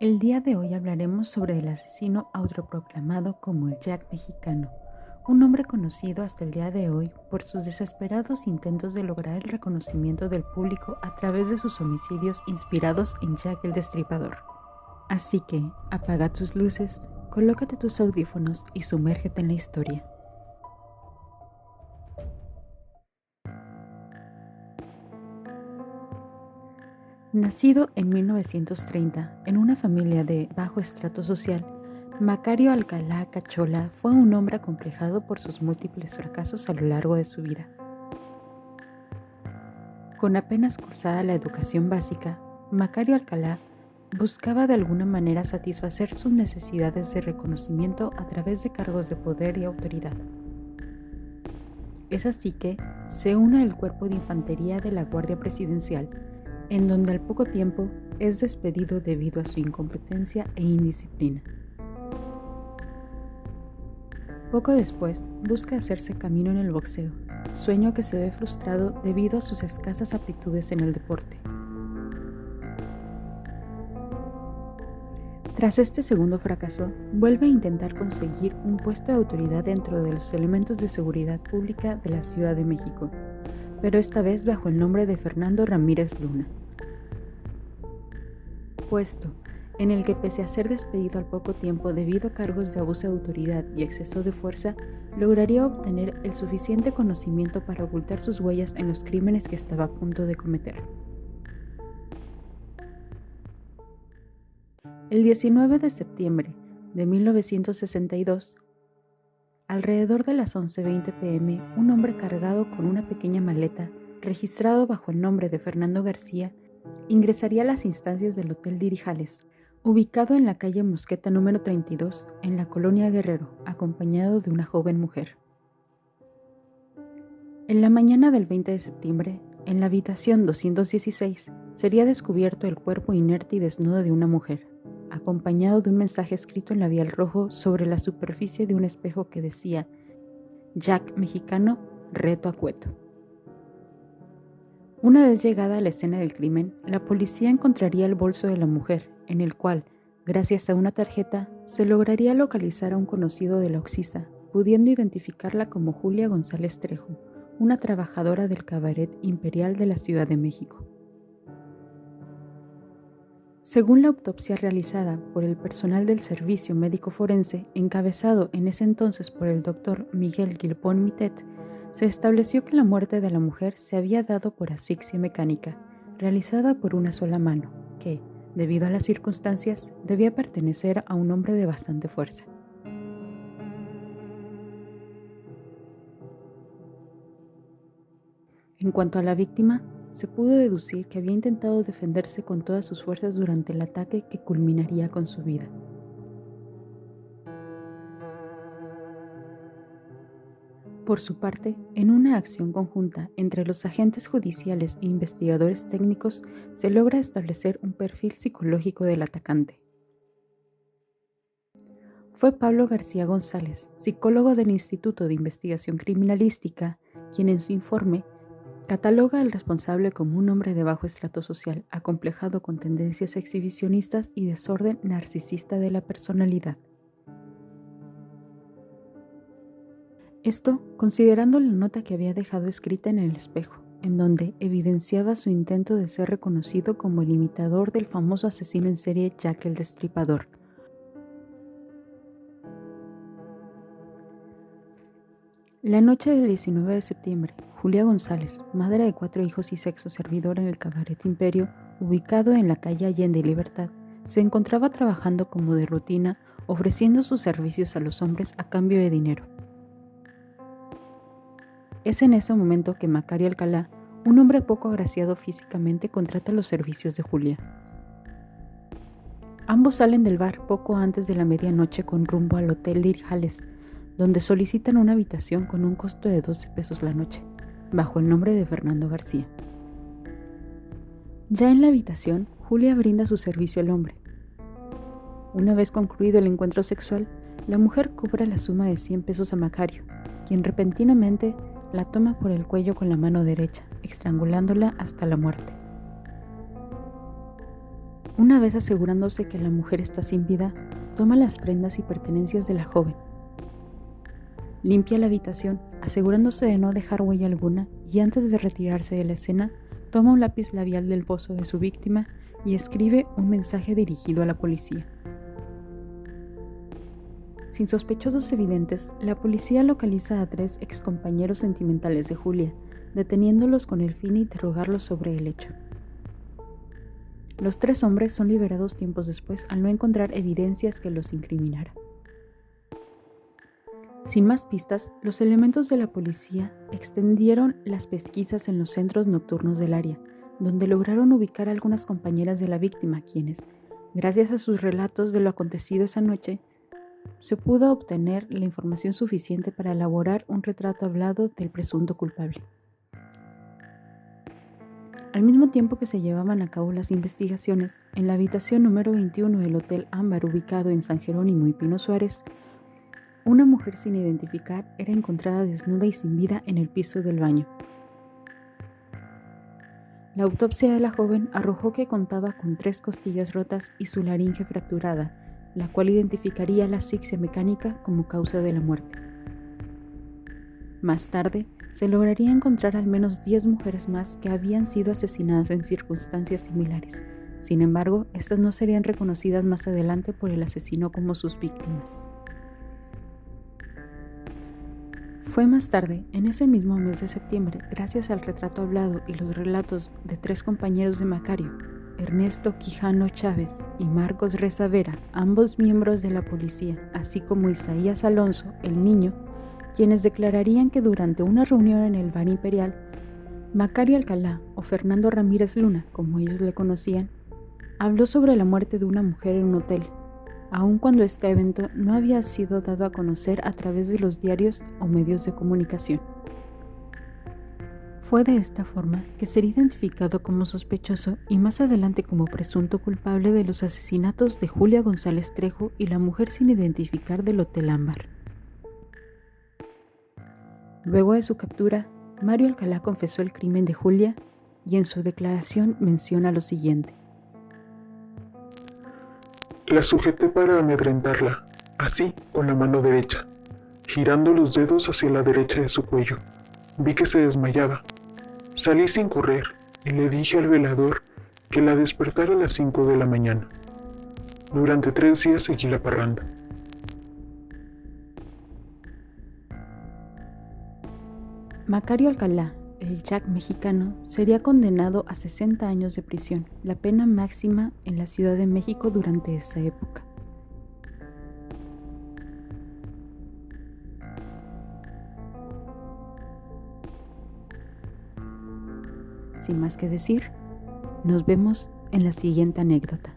El día de hoy hablaremos sobre el asesino autoproclamado como el Jack mexicano, un hombre conocido hasta el día de hoy por sus desesperados intentos de lograr el reconocimiento del público a través de sus homicidios inspirados en Jack el Destripador. Así que, apaga tus luces, colócate tus audífonos y sumérgete en la historia. Nacido en 1930 en una familia de bajo estrato social, Macario Alcalá Cachola fue un hombre acomplejado por sus múltiples fracasos a lo largo de su vida. Con apenas cursada la educación básica, Macario Alcalá buscaba de alguna manera satisfacer sus necesidades de reconocimiento a través de cargos de poder y autoridad. Es así que se une al cuerpo de infantería de la Guardia Presidencial en donde al poco tiempo es despedido debido a su incompetencia e indisciplina. Poco después busca hacerse camino en el boxeo, sueño que se ve frustrado debido a sus escasas aptitudes en el deporte. Tras este segundo fracaso, vuelve a intentar conseguir un puesto de autoridad dentro de los elementos de seguridad pública de la Ciudad de México, pero esta vez bajo el nombre de Fernando Ramírez Luna. Puesto en el que pese a ser despedido al poco tiempo debido a cargos de abuso de autoridad y exceso de fuerza, lograría obtener el suficiente conocimiento para ocultar sus huellas en los crímenes que estaba a punto de cometer. El 19 de septiembre de 1962, Alrededor de las 11.20 pm, un hombre cargado con una pequeña maleta, registrado bajo el nombre de Fernando García, ingresaría a las instancias del Hotel Dirijales, ubicado en la calle Mosqueta número 32, en la colonia Guerrero, acompañado de una joven mujer. En la mañana del 20 de septiembre, en la habitación 216, sería descubierto el cuerpo inerte y desnudo de una mujer acompañado de un mensaje escrito en labial rojo sobre la superficie de un espejo que decía, Jack mexicano, reto a cueto. Una vez llegada a la escena del crimen, la policía encontraría el bolso de la mujer, en el cual, gracias a una tarjeta, se lograría localizar a un conocido de la Oxisa, pudiendo identificarla como Julia González Trejo, una trabajadora del cabaret imperial de la Ciudad de México. Según la autopsia realizada por el personal del Servicio Médico Forense, encabezado en ese entonces por el doctor Miguel Gilpón Mitet, se estableció que la muerte de la mujer se había dado por asfixia mecánica, realizada por una sola mano, que, debido a las circunstancias, debía pertenecer a un hombre de bastante fuerza. En cuanto a la víctima, se pudo deducir que había intentado defenderse con todas sus fuerzas durante el ataque que culminaría con su vida. Por su parte, en una acción conjunta entre los agentes judiciales e investigadores técnicos, se logra establecer un perfil psicológico del atacante. Fue Pablo García González, psicólogo del Instituto de Investigación Criminalística, quien en su informe Cataloga al responsable como un hombre de bajo estrato social, acomplejado con tendencias exhibicionistas y desorden narcisista de la personalidad. Esto considerando la nota que había dejado escrita en el espejo, en donde evidenciaba su intento de ser reconocido como el imitador del famoso asesino en serie Jack el Destripador, La noche del 19 de septiembre, Julia González, madre de cuatro hijos y sexo servidor en el Cabaret Imperio, ubicado en la calle Allende y Libertad, se encontraba trabajando como de rutina, ofreciendo sus servicios a los hombres a cambio de dinero. Es en ese momento que Macario Alcalá, un hombre poco agraciado físicamente, contrata los servicios de Julia. Ambos salen del bar poco antes de la medianoche con rumbo al Hotel Dirjales, donde solicitan una habitación con un costo de 12 pesos la noche, bajo el nombre de Fernando García. Ya en la habitación, Julia brinda su servicio al hombre. Una vez concluido el encuentro sexual, la mujer cobra la suma de 100 pesos a Macario, quien repentinamente la toma por el cuello con la mano derecha, estrangulándola hasta la muerte. Una vez asegurándose que la mujer está sin vida, toma las prendas y pertenencias de la joven. Limpia la habitación, asegurándose de no dejar huella alguna, y antes de retirarse de la escena, toma un lápiz labial del pozo de su víctima y escribe un mensaje dirigido a la policía. Sin sospechosos evidentes, la policía localiza a tres excompañeros sentimentales de Julia, deteniéndolos con el fin de interrogarlos sobre el hecho. Los tres hombres son liberados tiempos después al no encontrar evidencias que los incriminara. Sin más pistas, los elementos de la policía extendieron las pesquisas en los centros nocturnos del área, donde lograron ubicar a algunas compañeras de la víctima quienes, gracias a sus relatos de lo acontecido esa noche, se pudo obtener la información suficiente para elaborar un retrato hablado del presunto culpable. Al mismo tiempo que se llevaban a cabo las investigaciones, en la habitación número 21 del Hotel Ámbar ubicado en San Jerónimo y Pino Suárez, una mujer sin identificar era encontrada desnuda y sin vida en el piso del baño. La autopsia de la joven arrojó que contaba con tres costillas rotas y su laringe fracturada, la cual identificaría la asfixia mecánica como causa de la muerte. Más tarde, se lograría encontrar al menos 10 mujeres más que habían sido asesinadas en circunstancias similares. Sin embargo, estas no serían reconocidas más adelante por el asesino como sus víctimas. Fue más tarde, en ese mismo mes de septiembre, gracias al retrato hablado y los relatos de tres compañeros de Macario, Ernesto Quijano Chávez y Marcos Rezavera, ambos miembros de la policía, así como Isaías Alonso, el niño, quienes declararían que durante una reunión en el bar imperial, Macario Alcalá o Fernando Ramírez Luna, como ellos le conocían, habló sobre la muerte de una mujer en un hotel aun cuando este evento no había sido dado a conocer a través de los diarios o medios de comunicación. Fue de esta forma que sería identificado como sospechoso y más adelante como presunto culpable de los asesinatos de Julia González Trejo y la mujer sin identificar del Hotel Ámbar. Luego de su captura, Mario Alcalá confesó el crimen de Julia y en su declaración menciona lo siguiente. La sujeté para amedrentarla, así con la mano derecha, girando los dedos hacia la derecha de su cuello. Vi que se desmayaba. Salí sin correr y le dije al velador que la despertara a las 5 de la mañana. Durante tres días seguí la parranda. Macario Alcalá, el Jack mexicano, sería condenado a 60 años de prisión, la pena máxima en la Ciudad de México durante esa época. Sin más que decir, nos vemos en la siguiente anécdota.